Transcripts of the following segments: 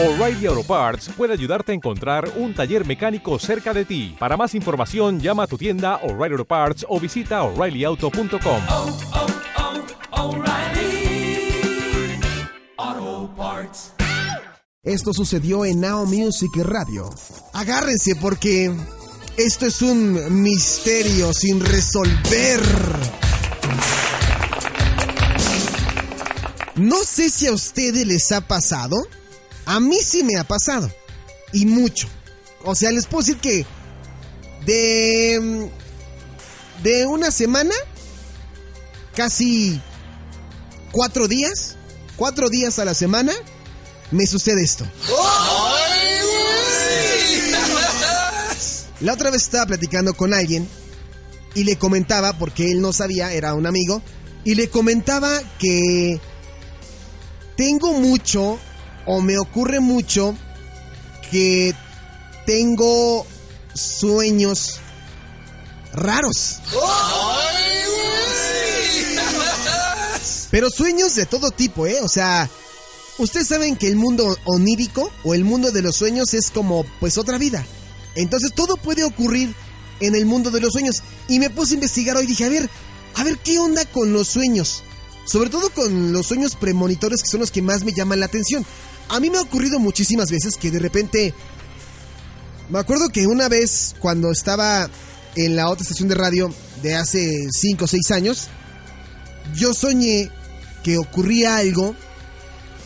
O'Reilly Auto Parts puede ayudarte a encontrar un taller mecánico cerca de ti. Para más información, llama a tu tienda O'Reilly Auto Parts o visita oreillyauto.com. oh, oh, O'Reilly Auto Parts. Esto sucedió en Now Music Radio. Agárrense porque esto es un misterio sin resolver. No sé si a ustedes les ha pasado. A mí sí me ha pasado. Y mucho. O sea, les puedo decir que de, de una semana, casi cuatro días, cuatro días a la semana, me sucede esto. La otra vez estaba platicando con alguien y le comentaba, porque él no sabía, era un amigo, y le comentaba que tengo mucho o me ocurre mucho que tengo sueños raros. Pero sueños de todo tipo, ¿eh? O sea, ustedes saben que el mundo onírico o el mundo de los sueños es como pues otra vida. Entonces todo puede ocurrir en el mundo de los sueños. Y me puse a investigar hoy dije, a ver, a ver qué onda con los sueños. Sobre todo con los sueños premonitorios que son los que más me llaman la atención. A mí me ha ocurrido muchísimas veces que de repente... Me acuerdo que una vez cuando estaba en la otra estación de radio de hace 5 o 6 años, yo soñé que ocurría algo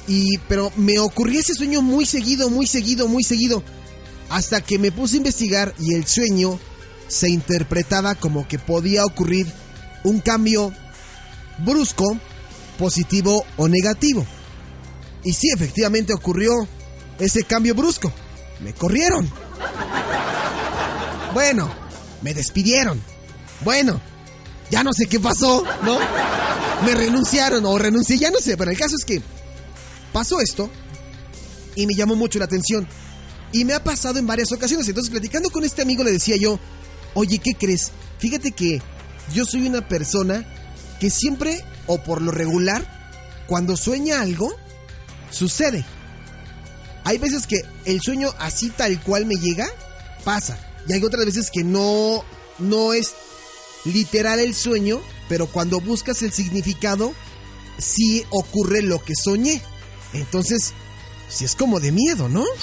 y pero me ocurría ese sueño muy seguido, muy seguido, muy seguido hasta que me puse a investigar y el sueño se interpretaba como que podía ocurrir un cambio brusco, positivo o negativo. Y sí, efectivamente ocurrió ese cambio brusco. Me corrieron. Bueno, me despidieron. Bueno, ya no sé qué pasó, ¿no? Me renunciaron o renuncié, ya no sé, pero el caso es que pasó esto y me llamó mucho la atención. Y me ha pasado en varias ocasiones. Entonces, platicando con este amigo, le decía yo, oye, ¿qué crees? Fíjate que yo soy una persona que siempre, o por lo regular, cuando sueña algo, sucede. Hay veces que el sueño así tal cual me llega, pasa. Y hay otras veces que no, no es literal el sueño, pero cuando buscas el significado, sí ocurre lo que soñé. Entonces, sí es como de miedo, ¿no?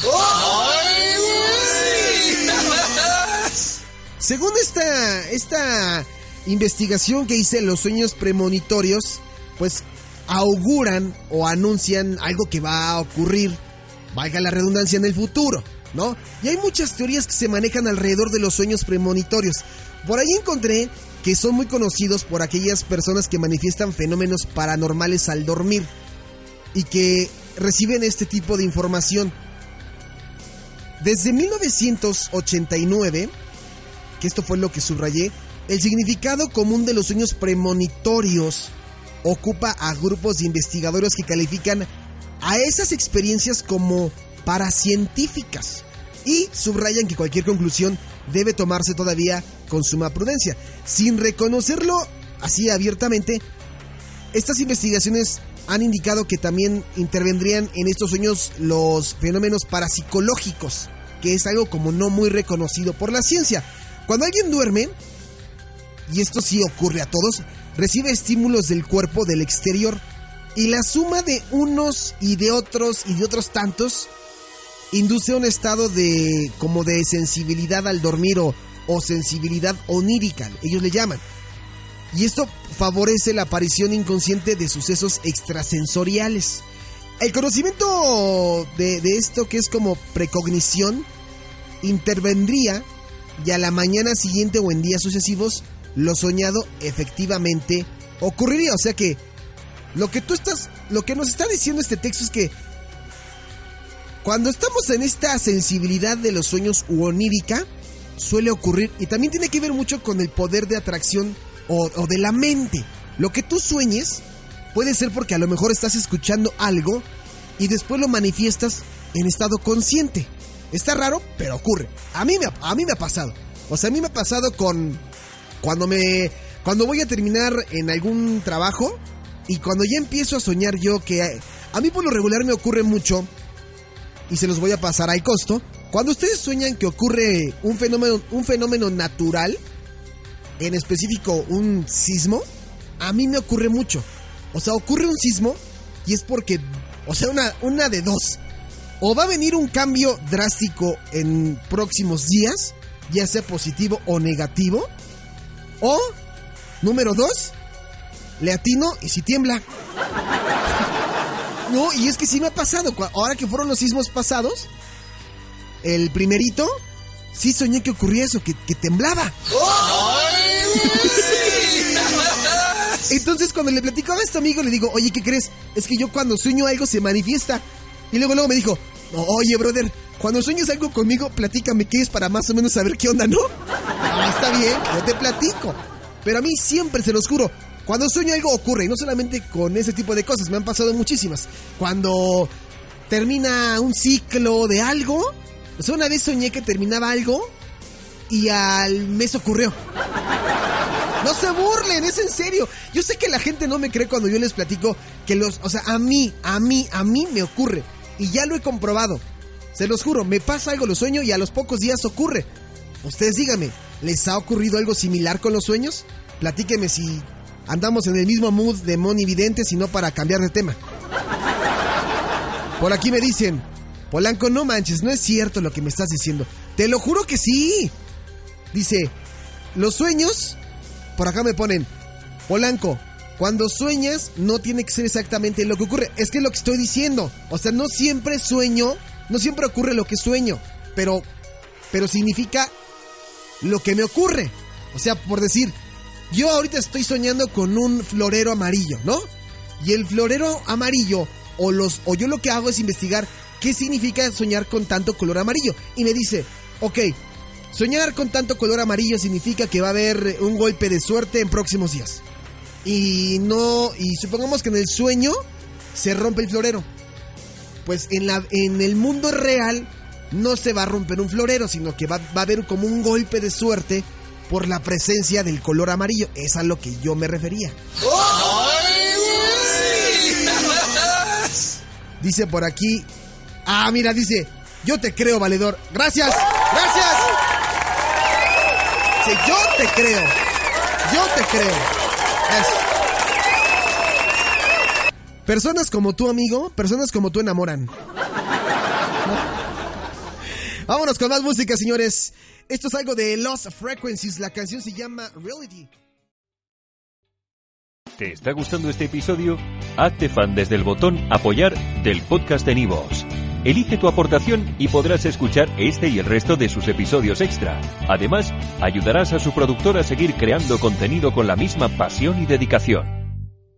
Según esta, esta investigación que hice, los sueños premonitorios, pues auguran o anuncian algo que va a ocurrir, valga la redundancia, en el futuro, ¿no? Y hay muchas teorías que se manejan alrededor de los sueños premonitorios. Por ahí encontré que son muy conocidos por aquellas personas que manifiestan fenómenos paranormales al dormir y que reciben este tipo de información. Desde 1989, que esto fue lo que subrayé, el significado común de los sueños premonitorios ocupa a grupos de investigadores que califican a esas experiencias como paracientíficas y subrayan que cualquier conclusión debe tomarse todavía con suma prudencia. Sin reconocerlo así abiertamente, estas investigaciones han indicado que también intervendrían en estos sueños los fenómenos parapsicológicos, que es algo como no muy reconocido por la ciencia. Cuando alguien duerme, y esto sí ocurre a todos, recibe estímulos del cuerpo del exterior y la suma de unos y de otros y de otros tantos induce un estado de como de sensibilidad al dormir o, sensibilidad onírica, ellos le llaman. Y esto favorece la aparición inconsciente de sucesos extrasensoriales. El conocimiento de, de esto que es como precognición intervendría y a la mañana siguiente o en días sucesivos lo soñado efectivamente ocurriría. O sea que lo que tú estás, lo que nos está diciendo este texto es que cuando estamos en esta sensibilidad de los sueños u onírica, suele ocurrir y también tiene que ver mucho con el poder de atracción o, de la mente. Lo que tú sueñes puede ser porque a lo mejor estás escuchando algo y después lo manifiestas en estado consciente. Está raro, pero ocurre. A mí me a mí me ha pasado. O sea, a mí me ha pasado con cuando me cuando voy a terminar en algún trabajo y cuando ya empiezo a soñar yo que a mí por lo regular me ocurre mucho y se los voy a pasar al costo. Cuando ustedes sueñan que ocurre un fenómeno, un fenómeno natural, en específico un sismo, a mí me ocurre mucho. O sea, ocurre un sismo y es porque, o sea, una, una de dos. O va a venir un cambio drástico en próximos días, ya sea positivo o negativo. O, número dos, le atino y si tiembla. No, y es que sí me ha pasado. Ahora que fueron los sismos pasados, el primerito, sí soñé que ocurría eso, que, que temblaba. Entonces cuando le platicaba a este amigo le digo, oye, ¿qué crees? Es que yo cuando sueño algo se manifiesta. Y luego luego me dijo, oye, brother, cuando sueñas algo conmigo, platícame qué es para más o menos saber qué onda, ¿no? Ah, está bien, yo te platico. Pero a mí siempre, se los juro, cuando sueño algo ocurre, y no solamente con ese tipo de cosas, me han pasado muchísimas. Cuando termina un ciclo de algo, o una vez soñé que terminaba algo y al mes ocurrió. No se burlen, es en serio. Yo sé que la gente no me cree cuando yo les platico que los, o sea, a mí, a mí, a mí me ocurre. Y ya lo he comprobado. Se los juro, me pasa algo, lo sueño y a los pocos días ocurre. Ustedes díganme, ¿les ha ocurrido algo similar con los sueños? Platíqueme si andamos en el mismo mood de Moni Vidente, sino para cambiar de tema. Por aquí me dicen, Polanco, no manches, no es cierto lo que me estás diciendo. Te lo juro que sí. Dice, los sueños, por acá me ponen, Polanco, cuando sueñas no tiene que ser exactamente lo que ocurre. Es que es lo que estoy diciendo. O sea, no siempre sueño, no siempre ocurre lo que sueño, pero, pero significa lo que me ocurre. O sea, por decir, yo ahorita estoy soñando con un florero amarillo, ¿no? Y el florero amarillo, o, los, o yo lo que hago es investigar qué significa soñar con tanto color amarillo. Y me dice, ok, soñar con tanto color amarillo significa que va a haber un golpe de suerte en próximos días. Y no, y supongamos que en el sueño se rompe el florero. Pues en, la, en el mundo real no se va a romper un florero, sino que va, va a haber como un golpe de suerte por la presencia del color amarillo. Es a lo que yo me refería. Dice por aquí. Ah, mira, dice. Yo te creo, valedor. Gracias, gracias. Sí, yo te creo. Yo te creo. Eso. Personas como tú, amigo, personas como tú enamoran. ¿No? Vámonos con más música, señores. Esto es algo de Lost Frequencies. La canción se llama Reality. ¿Te está gustando este episodio? Hazte fan desde el botón Apoyar del podcast de Nivos. Elige tu aportación y podrás escuchar este y el resto de sus episodios extra. Además, ayudarás a su productor a seguir creando contenido con la misma pasión y dedicación.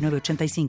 906985.